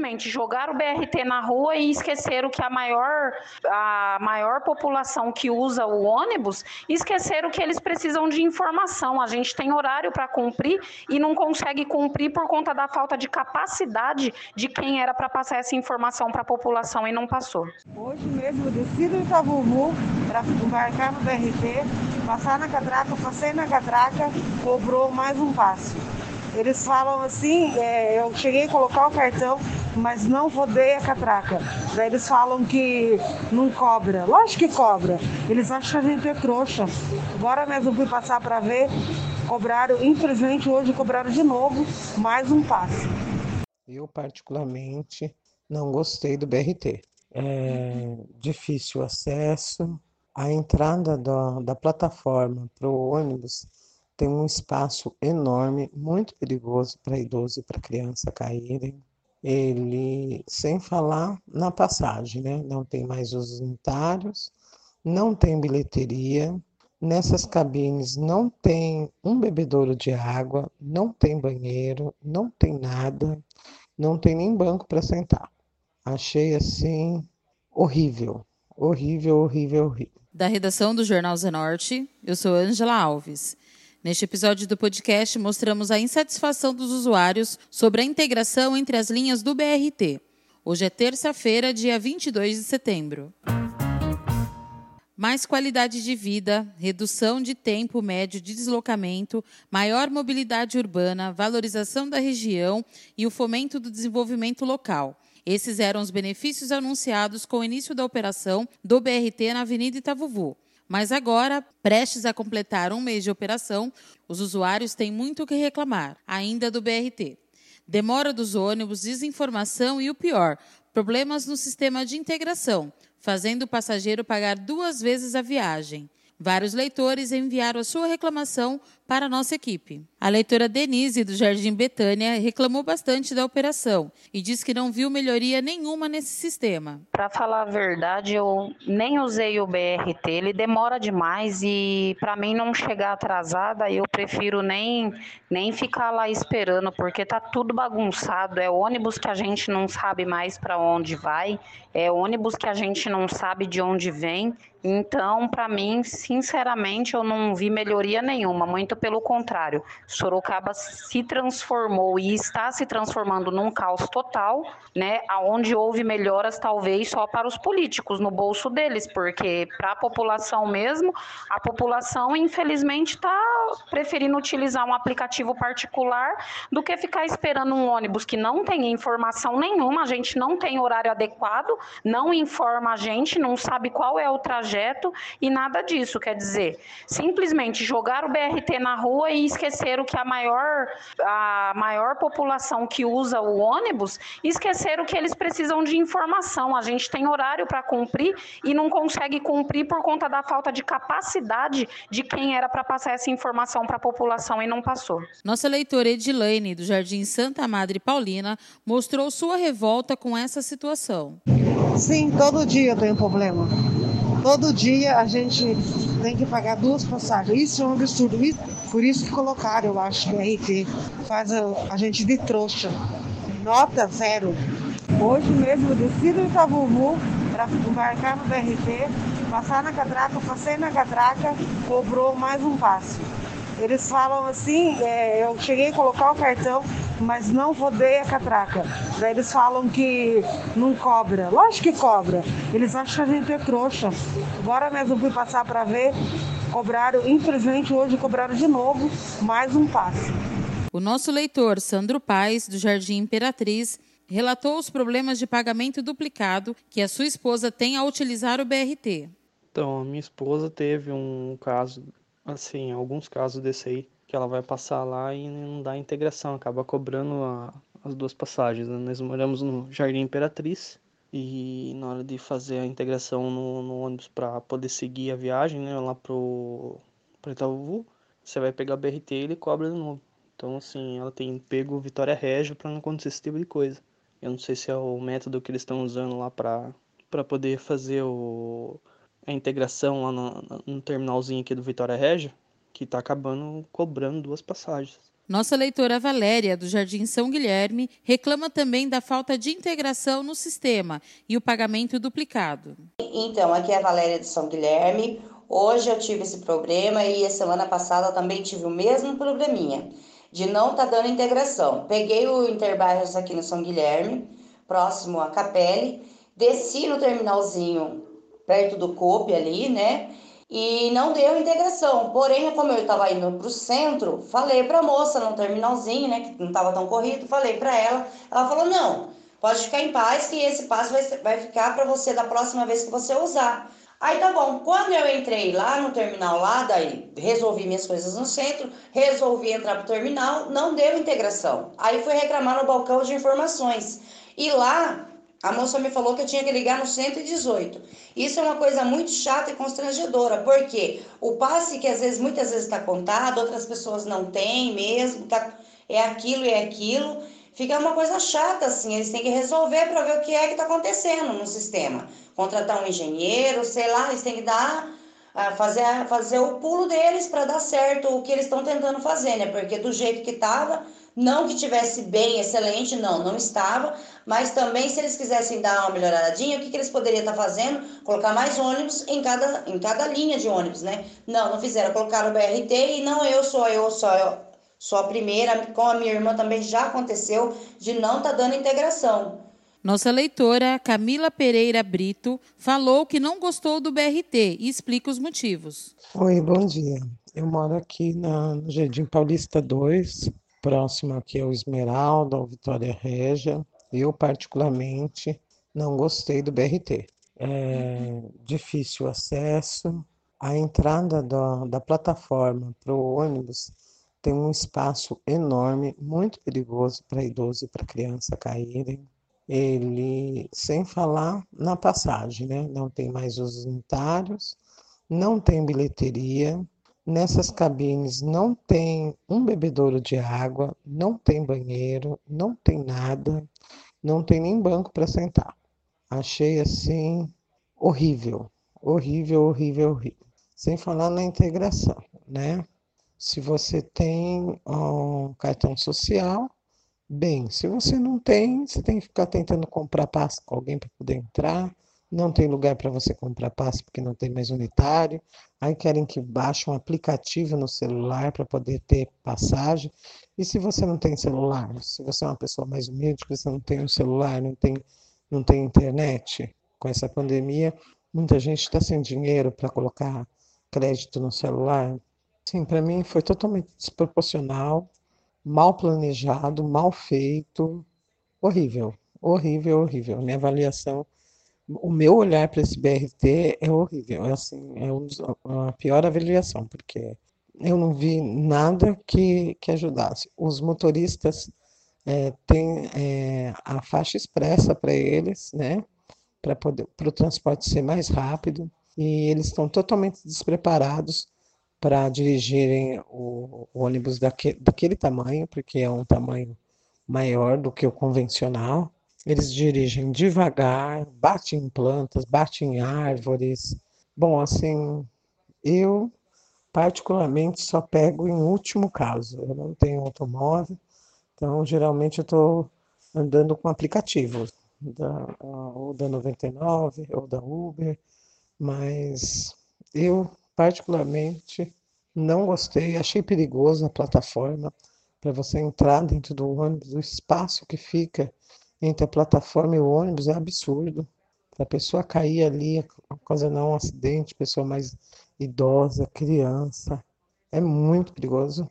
simplesmente jogar o BRT na rua e esqueceram que a maior, a maior população que usa o ônibus, esqueceram que eles precisam de informação. A gente tem horário para cumprir e não consegue cumprir por conta da falta de capacidade de quem era para passar essa informação para a população e não passou. Hoje mesmo eu desci do Itavuvu para embarcar no BRT, passar na catraca, passei na catraca, cobrou mais um passo. Eles falam assim, é, eu cheguei a colocar o cartão, mas não rodei a catraca. Daí eles falam que não cobra. Lógico que cobra. Eles acham que a gente é trouxa. Agora mesmo fui passar para ver, cobraram, infelizmente hoje cobraram de novo mais um passe. Eu particularmente não gostei do BRT. É difícil o acesso, a entrada da, da plataforma para o ônibus tem um espaço enorme, muito perigoso para idoso e para criança caírem. Ele, sem falar na passagem, né? Não tem mais os unitários, não tem bilheteria. Nessas cabines não tem um bebedouro de água, não tem banheiro, não tem nada, não tem nem banco para sentar. Achei assim horrível, horrível, horrível, horrível. Da redação do Jornal Zenorte, eu sou Angela Alves. Neste episódio do podcast, mostramos a insatisfação dos usuários sobre a integração entre as linhas do BRT. Hoje é terça-feira, dia 22 de setembro. Mais qualidade de vida, redução de tempo médio de deslocamento, maior mobilidade urbana, valorização da região e o fomento do desenvolvimento local. Esses eram os benefícios anunciados com o início da operação do BRT na Avenida Itavuvu. Mas agora, prestes a completar um mês de operação, os usuários têm muito o que reclamar, ainda do BRT. Demora dos ônibus, desinformação e o pior, problemas no sistema de integração, fazendo o passageiro pagar duas vezes a viagem. Vários leitores enviaram a sua reclamação para nossa equipe. A leitora Denise, do Jardim Betânia, reclamou bastante da operação e diz que não viu melhoria nenhuma nesse sistema. Para falar a verdade, eu nem usei o BRT, ele demora demais e para mim não chegar atrasada, eu prefiro nem, nem ficar lá esperando, porque tá tudo bagunçado. É ônibus que a gente não sabe mais para onde vai, é ônibus que a gente não sabe de onde vem. Então, para mim, sinceramente, eu não vi melhoria nenhuma, muito pelo contrário. Sorocaba se transformou e está se transformando num caos total, né? Aonde houve melhoras talvez só para os políticos no bolso deles, porque para a população mesmo, a população infelizmente está preferindo utilizar um aplicativo particular do que ficar esperando um ônibus que não tem informação nenhuma, a gente não tem horário adequado, não informa a gente, não sabe qual é o trajeto e nada disso. Quer dizer, simplesmente jogar o BRT na rua e esqueceram que a maior, a maior população que usa o ônibus, esqueceram que eles precisam de informação. A gente tem horário para cumprir e não consegue cumprir por conta da falta de capacidade de quem era para passar essa informação para a população e não passou. Nossa leitora Edilene, do Jardim Santa Madre Paulina, mostrou sua revolta com essa situação. Sim, todo dia eu tenho problema. Todo dia a gente tem que pagar duas passagens. Isso é um absurdo. Por isso que colocaram, eu acho, BRT. Faz a, a gente de trouxa. Nota zero. Hoje mesmo eu desci do Itavuvu para embarcar no BRT, passar na catraca, passei na catraca, cobrou mais um passo. Eles falam assim, é, eu cheguei a colocar o cartão, mas não rodei a catraca. Daí eles falam que não cobra. Lógico que cobra. Eles acham que a gente é trouxa. Agora mesmo fui passar para ver, cobraram, infelizmente hoje cobraram de novo mais um passe. O nosso leitor, Sandro Paes, do Jardim Imperatriz, relatou os problemas de pagamento duplicado que a sua esposa tem ao utilizar o BRT. Então, a minha esposa teve um caso assim, alguns casos desse aí, que ela vai passar lá e não dá integração, acaba cobrando a, as duas passagens. Né? Nós moramos no Jardim Imperatriz e na hora de fazer a integração no, no ônibus para poder seguir a viagem, né, lá pro, pro Itaúvu, você vai pegar o BRT e ele cobra de novo. Então, assim, ela tem pego Vitória Régio para não acontecer esse tipo de coisa. Eu não sei se é o método que eles estão usando lá para poder fazer o, a integração lá no, no terminalzinho aqui do Vitória Régio, que está acabando cobrando duas passagens. Nossa leitora Valéria, do Jardim São Guilherme, reclama também da falta de integração no sistema e o pagamento duplicado. Então, aqui é a Valéria de São Guilherme. Hoje eu tive esse problema e a semana passada também tive o mesmo probleminha de não estar tá dando integração. Peguei o Interbairros aqui no São Guilherme, próximo à Capelle, desci no terminalzinho perto do COP ali, né? E não deu integração. Porém, como eu estava indo para o centro, falei para a moça no terminalzinho, né? Que não estava tão corrido, falei para ela. Ela falou: não, pode ficar em paz, que esse passo vai, vai ficar para você da próxima vez que você usar. Aí tá bom, quando eu entrei lá no terminal lá, daí resolvi minhas coisas no centro, resolvi entrar pro terminal, não deu integração. Aí fui reclamar no balcão de informações. E lá a moça me falou que eu tinha que ligar no 118. Isso é uma coisa muito chata e constrangedora, porque o passe que às vezes, muitas vezes está contado, outras pessoas não têm mesmo, tá, é aquilo e é aquilo. Fica uma coisa chata assim, eles têm que resolver para ver o que é que está acontecendo no sistema. Contratar um engenheiro, sei lá, eles têm que dar fazer, fazer o pulo deles para dar certo o que eles estão tentando fazer, né? Porque do jeito que estava, não que tivesse bem, excelente, não, não estava, mas também se eles quisessem dar uma melhoradinha, o que, que eles poderiam estar tá fazendo? Colocar mais ônibus em cada, em cada linha de ônibus, né? Não, não fizeram, colocaram o BRT e não eu sou eu, só eu, sou a primeira, com a minha irmã também já aconteceu de não estar tá dando integração. Nossa leitora Camila Pereira Brito falou que não gostou do BRT e explica os motivos. Oi, bom dia. Eu moro aqui na, no Jardim Paulista 2, próximo aqui ao Esmeralda, ao Vitória Régia. Eu, particularmente, não gostei do BRT. É difícil o acesso. A entrada da, da plataforma para o ônibus tem um espaço enorme, muito perigoso para idoso e para criança caírem ele, sem falar na passagem, né? Não tem mais os unitários, não tem bilheteria, nessas cabines não tem um bebedouro de água, não tem banheiro, não tem nada, não tem nem banco para sentar. Achei assim horrível, horrível, horrível, horrível. Sem falar na integração, né? Se você tem um cartão social, Bem, se você não tem, você tem que ficar tentando comprar passe com alguém para poder entrar. Não tem lugar para você comprar passe porque não tem mais unitário. Aí querem que baixe um aplicativo no celular para poder ter passagem. E se você não tem celular, se você é uma pessoa mais humilde, que você não tem um celular, não tem, não tem internet, com essa pandemia, muita gente está sem dinheiro para colocar crédito no celular. Sim, para mim foi totalmente desproporcional mal planejado, mal feito, horrível, horrível, horrível. Minha avaliação, o meu olhar para esse BRT é horrível, é assim, é a pior avaliação, porque eu não vi nada que, que ajudasse. Os motoristas é, têm é, a faixa expressa para eles, né, para o transporte ser mais rápido, e eles estão totalmente despreparados para dirigirem o, o ônibus daque, daquele tamanho, porque é um tamanho maior do que o convencional. Eles dirigem devagar, batem em plantas, batem em árvores. Bom, assim, eu particularmente só pego em último caso. Eu não tenho automóvel, então geralmente eu estou andando com aplicativos, da, ou da 99 ou da Uber, mas eu particularmente não gostei, achei perigoso a plataforma para você entrar dentro do ônibus, o espaço que fica entre a plataforma e o ônibus é absurdo. A pessoa cair ali, ocasionar um acidente, pessoa mais idosa, criança, é muito perigoso.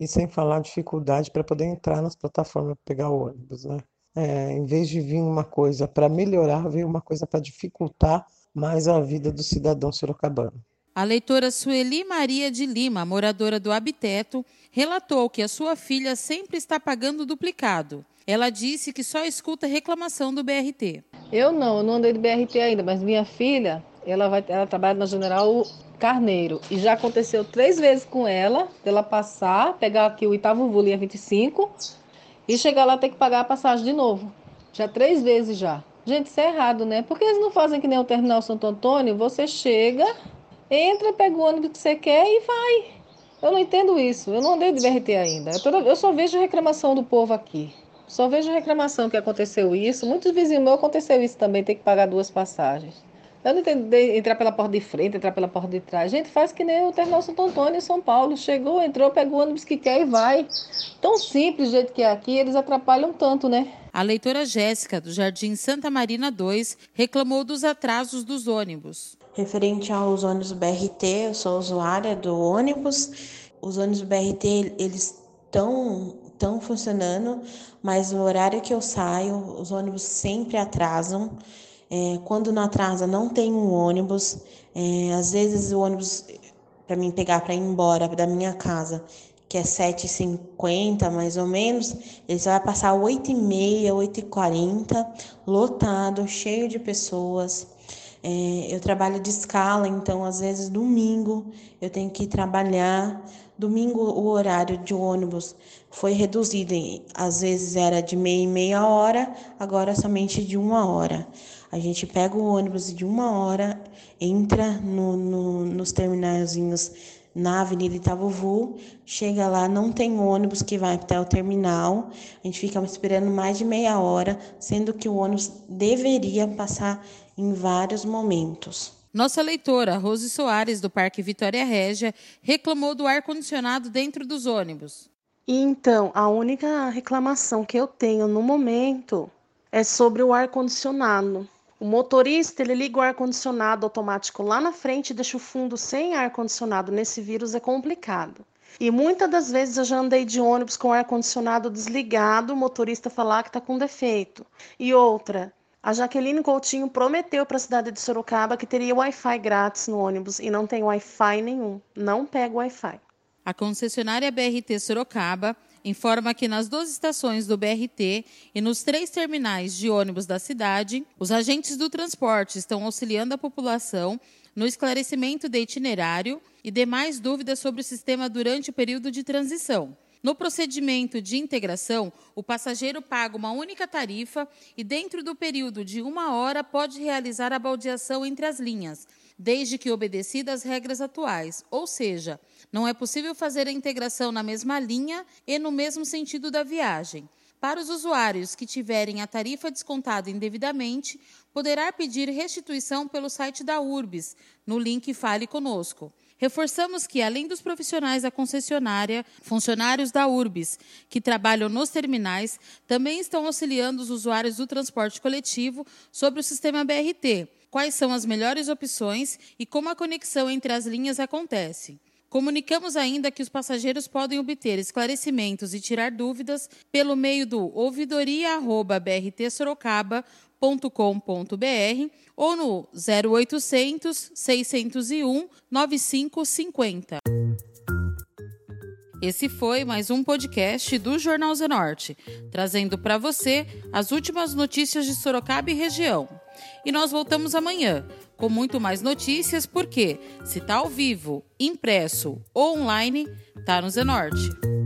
E sem falar a dificuldade para poder entrar nas plataformas para pegar o ônibus, né? É, em vez de vir uma coisa para melhorar, veio uma coisa para dificultar mais a vida do cidadão sorocabano. A leitora Sueli Maria de Lima, moradora do Habiteto, relatou que a sua filha sempre está pagando duplicado. Ela disse que só escuta reclamação do BRT. Eu não, eu não andei de BRT ainda, mas minha filha, ela, vai, ela trabalha na General Carneiro. E já aconteceu três vezes com ela, dela passar, pegar aqui o Itavo linha 25 e chegar lá ter que pagar a passagem de novo. Já três vezes já. Gente, isso é errado, né? Porque eles não fazem que nem o Terminal Santo Antônio, você chega, entra, pega o ônibus que você quer e vai. Eu não entendo isso. Eu não andei de BRT ainda. Eu, toda, eu só vejo reclamação do povo aqui. Só vejo reclamação que aconteceu isso. Muitos vizinhos meus aconteceu isso também, tem que pagar duas passagens. Eu não entendo entrar pela porta de frente, entrar pela porta de trás. Gente, faz que nem o Terminal Santo Antônio em São Paulo. Chegou, entrou, pegou o ônibus que quer e vai. Tão simples do jeito que é aqui, eles atrapalham tanto, né? A leitora Jéssica, do Jardim Santa Marina 2, reclamou dos atrasos dos ônibus. Referente aos ônibus BRT, eu sou usuária do ônibus. Os ônibus BRT, eles estão estão funcionando, mas no horário que eu saio, os ônibus sempre atrasam. É, quando não atrasa, não tem um ônibus. É, às vezes o ônibus para mim pegar para ir embora da minha casa, que é 7h50 mais ou menos, ele só vai passar 8h30, 8h40, lotado, cheio de pessoas. É, eu trabalho de escala, então às vezes domingo eu tenho que trabalhar. Domingo o horário de ônibus foi reduzido, às vezes era de meia e meia hora, agora somente de uma hora. A gente pega o ônibus de uma hora, entra no, no, nos terminalzinhos na Avenida Itavuvu, chega lá, não tem ônibus que vai até o terminal, a gente fica esperando mais de meia hora, sendo que o ônibus deveria passar em vários momentos. Nossa leitora, Rose Soares, do Parque Vitória Régia, reclamou do ar-condicionado dentro dos ônibus. Então, a única reclamação que eu tenho no momento é sobre o ar-condicionado. O motorista ele liga o ar-condicionado automático lá na frente e deixa o fundo sem ar-condicionado. Nesse vírus é complicado. E muitas das vezes eu já andei de ônibus com o ar-condicionado desligado, o motorista falar que está com defeito. E outra, a Jaqueline Coutinho prometeu para a cidade de Sorocaba que teria Wi-Fi grátis no ônibus e não tem Wi-Fi nenhum. Não pega Wi-Fi. A concessionária BRT Sorocaba informa que nas duas estações do BRT e nos três terminais de ônibus da cidade, os agentes do transporte estão auxiliando a população no esclarecimento de itinerário e demais dúvidas sobre o sistema durante o período de transição. No procedimento de integração, o passageiro paga uma única tarifa e, dentro do período de uma hora, pode realizar a baldeação entre as linhas, desde que obedecida as regras atuais, ou seja, não é possível fazer a integração na mesma linha e no mesmo sentido da viagem. Para os usuários que tiverem a tarifa descontada indevidamente, poderá pedir restituição pelo site da URBS, no link Fale Conosco. Reforçamos que, além dos profissionais da concessionária, funcionários da URBS, que trabalham nos terminais, também estão auxiliando os usuários do transporte coletivo sobre o sistema BRT, quais são as melhores opções e como a conexão entre as linhas acontece. Comunicamos ainda que os passageiros podem obter esclarecimentos e tirar dúvidas pelo meio do ouvidoria@brtsorocaba.com.br ou no 0800 601 9550. Esse foi mais um podcast do Jornal Zenorte, trazendo para você as últimas notícias de Sorocaba e região. E nós voltamos amanhã com muito mais notícias, porque se está ao vivo, impresso ou online, está no Zenorte.